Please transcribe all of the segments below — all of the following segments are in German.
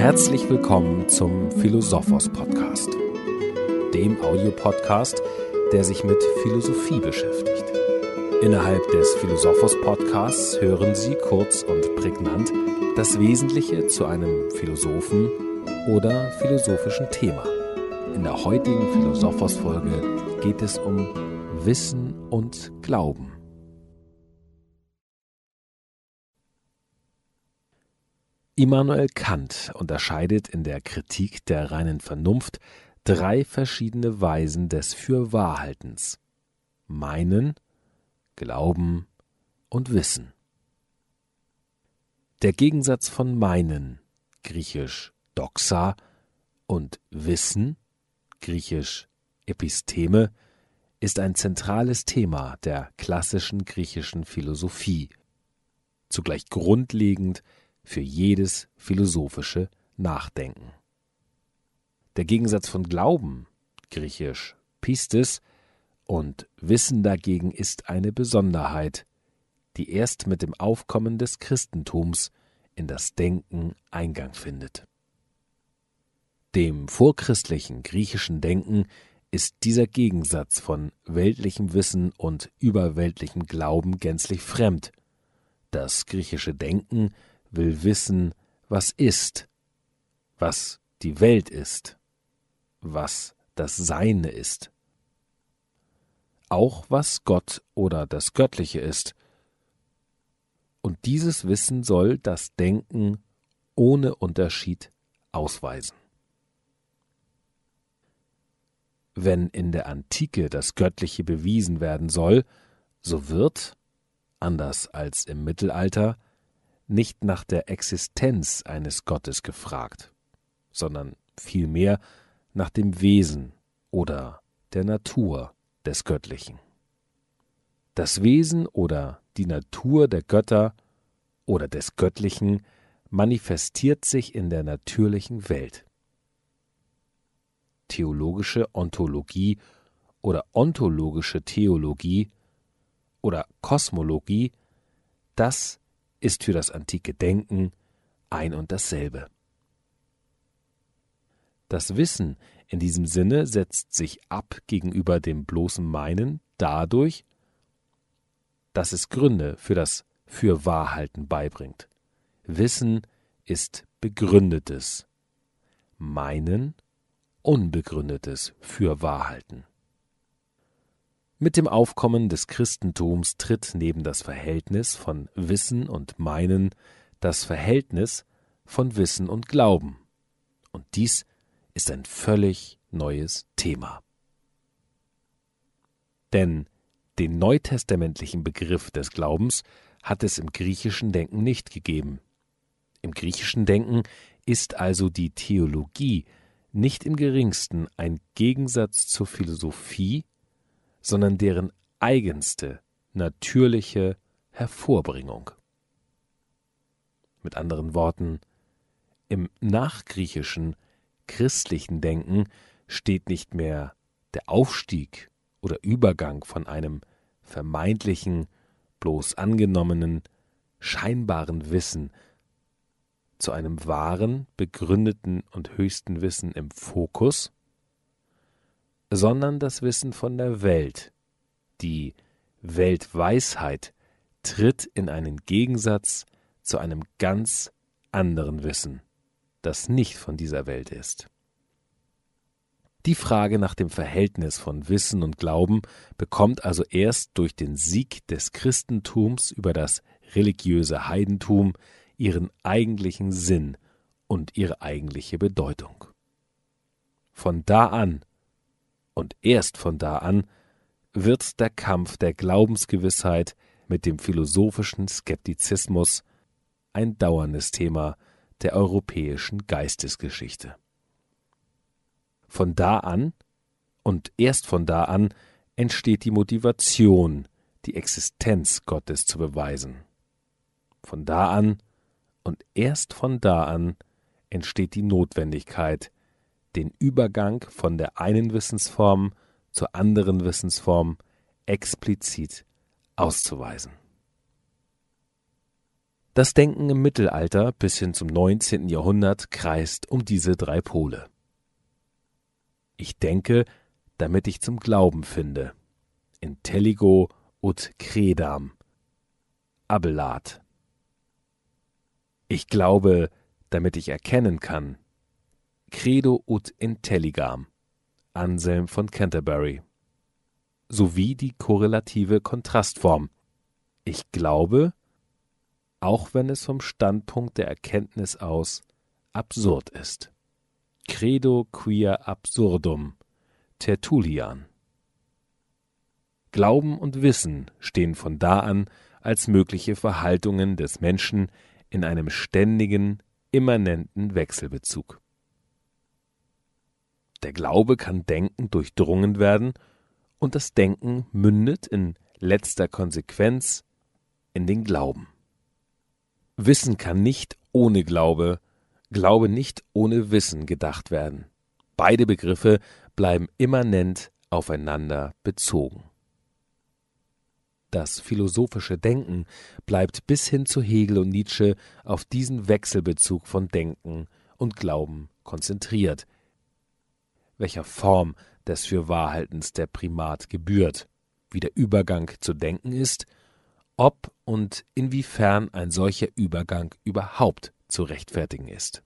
Herzlich willkommen zum Philosophos Podcast, dem Audiopodcast, der sich mit Philosophie beschäftigt. Innerhalb des Philosophos Podcasts hören Sie kurz und prägnant das Wesentliche zu einem Philosophen oder philosophischen Thema. In der heutigen Philosophos Folge geht es um Wissen und Glauben. Immanuel Kant unterscheidet in der Kritik der reinen Vernunft drei verschiedene Weisen des Fürwahrhaltens: Meinen, Glauben und Wissen. Der Gegensatz von Meinen, griechisch Doxa, und Wissen, griechisch Episteme, ist ein zentrales Thema der klassischen griechischen Philosophie, zugleich grundlegend für jedes philosophische Nachdenken. Der Gegensatz von Glauben, griechisch Pistis, und Wissen dagegen ist eine Besonderheit, die erst mit dem Aufkommen des Christentums in das Denken Eingang findet. Dem vorchristlichen griechischen Denken ist dieser Gegensatz von weltlichem Wissen und überweltlichem Glauben gänzlich fremd. Das griechische Denken will wissen, was ist, was die Welt ist, was das Seine ist, auch was Gott oder das Göttliche ist. Und dieses Wissen soll das Denken ohne Unterschied ausweisen. Wenn in der Antike das Göttliche bewiesen werden soll, so wird, anders als im Mittelalter, nicht nach der Existenz eines Gottes gefragt, sondern vielmehr nach dem Wesen oder der Natur des Göttlichen. Das Wesen oder die Natur der Götter oder des Göttlichen manifestiert sich in der natürlichen Welt. Theologische Ontologie oder ontologische Theologie oder Kosmologie, das ist für das antike Denken ein und dasselbe. Das Wissen in diesem Sinne setzt sich ab gegenüber dem bloßen Meinen dadurch, dass es Gründe für das Fürwahrhalten beibringt. Wissen ist begründetes, Meinen unbegründetes Fürwahrhalten. Mit dem Aufkommen des Christentums tritt neben das Verhältnis von Wissen und Meinen das Verhältnis von Wissen und Glauben. Und dies ist ein völlig neues Thema. Denn den neutestamentlichen Begriff des Glaubens hat es im griechischen Denken nicht gegeben. Im griechischen Denken ist also die Theologie nicht im geringsten ein Gegensatz zur Philosophie, sondern deren eigenste, natürliche Hervorbringung. Mit anderen Worten, im nachgriechischen christlichen Denken steht nicht mehr der Aufstieg oder Übergang von einem vermeintlichen, bloß angenommenen, scheinbaren Wissen zu einem wahren, begründeten und höchsten Wissen im Fokus, sondern das Wissen von der Welt. Die Weltweisheit tritt in einen Gegensatz zu einem ganz anderen Wissen, das nicht von dieser Welt ist. Die Frage nach dem Verhältnis von Wissen und Glauben bekommt also erst durch den Sieg des Christentums über das religiöse Heidentum ihren eigentlichen Sinn und ihre eigentliche Bedeutung. Von da an und erst von da an wird der Kampf der Glaubensgewissheit mit dem philosophischen Skeptizismus ein dauerndes Thema der europäischen Geistesgeschichte. Von da an und erst von da an entsteht die Motivation, die Existenz Gottes zu beweisen. Von da an und erst von da an entsteht die Notwendigkeit, den Übergang von der einen Wissensform zur anderen Wissensform explizit auszuweisen. Das Denken im Mittelalter bis hin zum 19. Jahrhundert kreist um diese drei Pole. Ich denke, damit ich zum Glauben finde. Intelligo ut credam. Abelard. Ich glaube, damit ich erkennen kann. Credo ut intelligam. Anselm von Canterbury. Sowie die korrelative Kontrastform. Ich glaube, auch wenn es vom Standpunkt der Erkenntnis aus absurd ist. Credo quia absurdum, Tertullian. Glauben und Wissen stehen von da an als mögliche Verhaltungen des Menschen in einem ständigen, immanenten Wechselbezug. Der Glaube kann Denken durchdrungen werden, und das Denken mündet in letzter Konsequenz in den Glauben. Wissen kann nicht ohne Glaube, Glaube nicht ohne Wissen gedacht werden. Beide Begriffe bleiben immanent aufeinander bezogen. Das philosophische Denken bleibt bis hin zu Hegel und Nietzsche auf diesen Wechselbezug von Denken und Glauben konzentriert, welcher Form des Fürwahrhaltens der Primat gebührt, wie der Übergang zu denken ist ob und inwiefern ein solcher Übergang überhaupt zu rechtfertigen ist.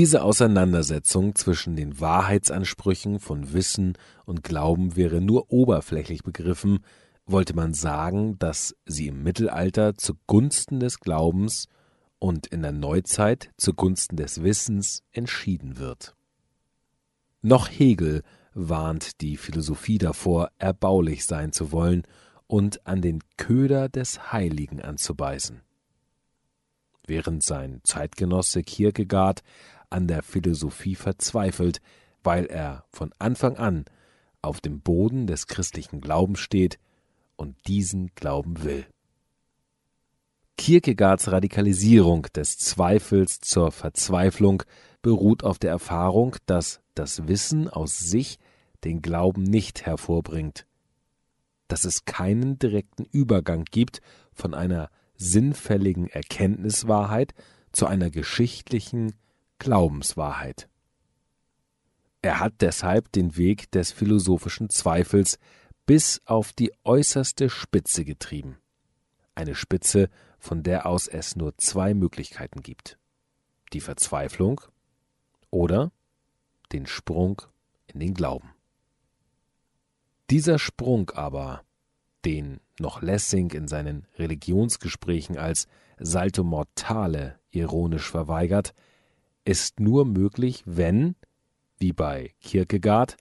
Diese Auseinandersetzung zwischen den Wahrheitsansprüchen von Wissen und Glauben wäre nur oberflächlich begriffen, wollte man sagen, dass sie im Mittelalter zugunsten des Glaubens und in der Neuzeit zugunsten des Wissens entschieden wird. Noch Hegel warnt die Philosophie davor, erbaulich sein zu wollen und an den Köder des Heiligen anzubeißen. Während sein Zeitgenosse Kierkegaard an der Philosophie verzweifelt, weil er von Anfang an auf dem Boden des christlichen Glaubens steht und diesen glauben will. Kierkegaards Radikalisierung des Zweifels zur Verzweiflung beruht auf der Erfahrung, dass das Wissen aus sich den Glauben nicht hervorbringt, dass es keinen direkten Übergang gibt von einer sinnfälligen Erkenntniswahrheit zu einer geschichtlichen Glaubenswahrheit. Er hat deshalb den Weg des philosophischen Zweifels bis auf die äußerste Spitze getrieben. Eine Spitze, von der aus es nur zwei Möglichkeiten gibt. Die Verzweiflung oder den Sprung in den Glauben. Dieser Sprung aber, den noch Lessing in seinen Religionsgesprächen als Salto Mortale ironisch verweigert, ist nur möglich, wenn, wie bei Kierkegaard,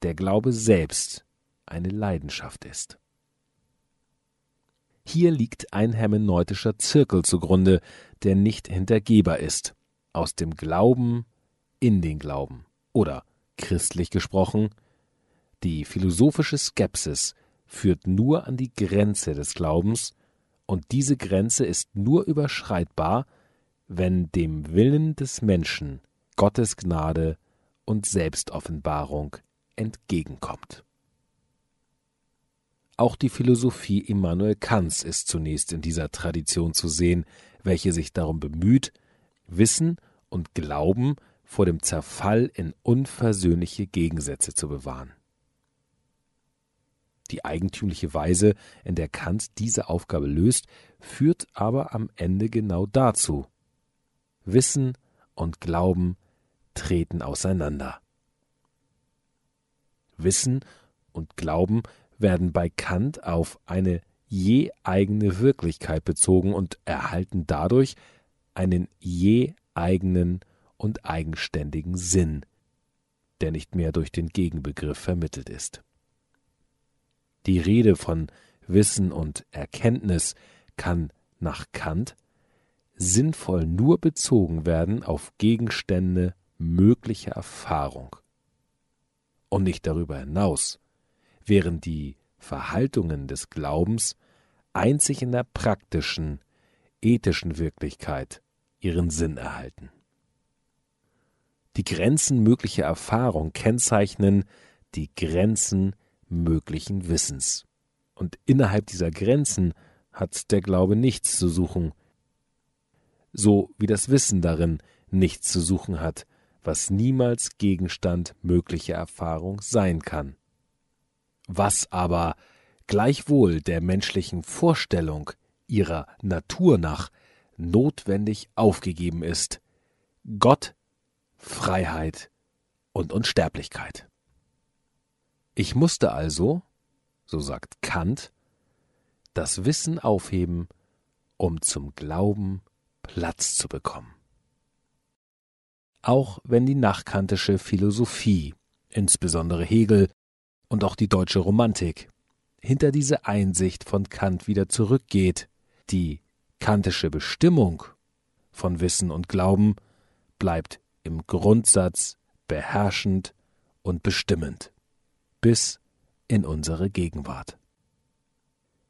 der Glaube selbst eine Leidenschaft ist. Hier liegt ein hermeneutischer Zirkel zugrunde, der nicht hintergehbar ist. Aus dem Glauben in den Glauben. Oder, christlich gesprochen, die philosophische Skepsis führt nur an die Grenze des Glaubens, und diese Grenze ist nur überschreitbar, wenn dem Willen des Menschen Gottes Gnade und Selbstoffenbarung entgegenkommt. Auch die Philosophie Immanuel Kants ist zunächst in dieser Tradition zu sehen, welche sich darum bemüht, Wissen und Glauben vor dem Zerfall in unversöhnliche Gegensätze zu bewahren. Die eigentümliche Weise, in der Kant diese Aufgabe löst, führt aber am Ende genau dazu, Wissen und Glauben treten auseinander. Wissen und Glauben werden bei Kant auf eine je eigene Wirklichkeit bezogen und erhalten dadurch einen je eigenen und eigenständigen Sinn, der nicht mehr durch den Gegenbegriff vermittelt ist. Die Rede von Wissen und Erkenntnis kann nach Kant sinnvoll nur bezogen werden auf Gegenstände möglicher Erfahrung und nicht darüber hinaus, während die Verhaltungen des Glaubens einzig in der praktischen, ethischen Wirklichkeit ihren Sinn erhalten. Die Grenzen möglicher Erfahrung kennzeichnen die Grenzen möglichen Wissens. Und innerhalb dieser Grenzen hat der Glaube nichts zu suchen, so wie das Wissen darin nichts zu suchen hat, was niemals Gegenstand möglicher Erfahrung sein kann. Was aber gleichwohl der menschlichen Vorstellung ihrer Natur nach notwendig aufgegeben ist, Gott, Freiheit und Unsterblichkeit. Ich musste also, so sagt Kant, das Wissen aufheben, um zum Glauben Platz zu bekommen. Auch wenn die nachkantische Philosophie, insbesondere Hegel und auch die deutsche Romantik, hinter diese Einsicht von Kant wieder zurückgeht, die kantische Bestimmung von Wissen und Glauben bleibt im Grundsatz beherrschend und bestimmend bis in unsere Gegenwart.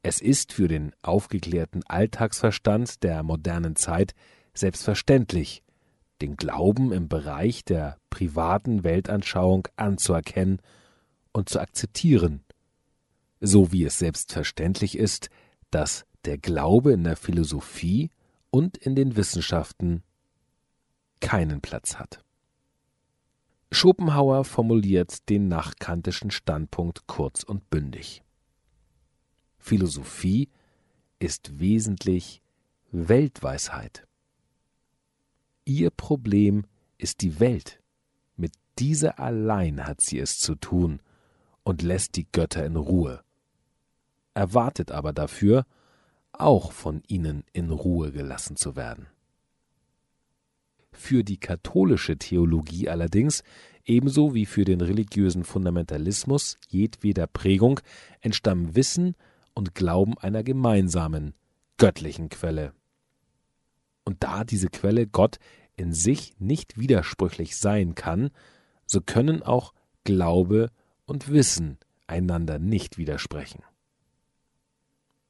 Es ist für den aufgeklärten Alltagsverstand der modernen Zeit selbstverständlich, den Glauben im Bereich der privaten Weltanschauung anzuerkennen und zu akzeptieren, so wie es selbstverständlich ist, dass der Glaube in der Philosophie und in den Wissenschaften keinen Platz hat. Schopenhauer formuliert den nachkantischen Standpunkt kurz und bündig. Philosophie ist wesentlich Weltweisheit. Ihr Problem ist die Welt. Mit dieser allein hat sie es zu tun und lässt die Götter in Ruhe. Erwartet aber dafür, auch von ihnen in Ruhe gelassen zu werden. Für die katholische Theologie allerdings, ebenso wie für den religiösen Fundamentalismus jedweder Prägung, entstammen Wissen und Glauben einer gemeinsamen, göttlichen Quelle. Und da diese Quelle Gott in sich nicht widersprüchlich sein kann, so können auch Glaube und Wissen einander nicht widersprechen.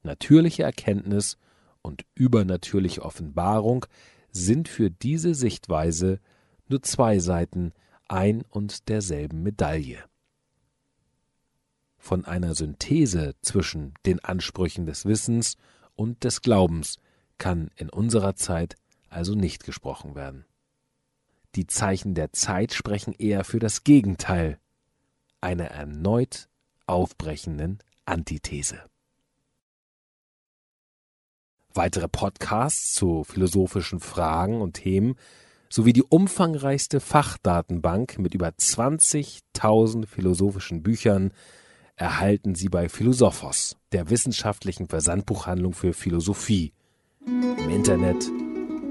Natürliche Erkenntnis und übernatürliche Offenbarung sind für diese Sichtweise nur zwei Seiten ein und derselben Medaille. Von einer Synthese zwischen den Ansprüchen des Wissens und des Glaubens kann in unserer Zeit also nicht gesprochen werden. Die Zeichen der Zeit sprechen eher für das Gegenteil, einer erneut aufbrechenden Antithese. Weitere Podcasts zu philosophischen Fragen und Themen sowie die umfangreichste Fachdatenbank mit über 20.000 philosophischen Büchern erhalten Sie bei Philosophos, der wissenschaftlichen Versandbuchhandlung für Philosophie, im Internet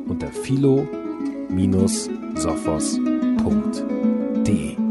unter philo-sophos.de.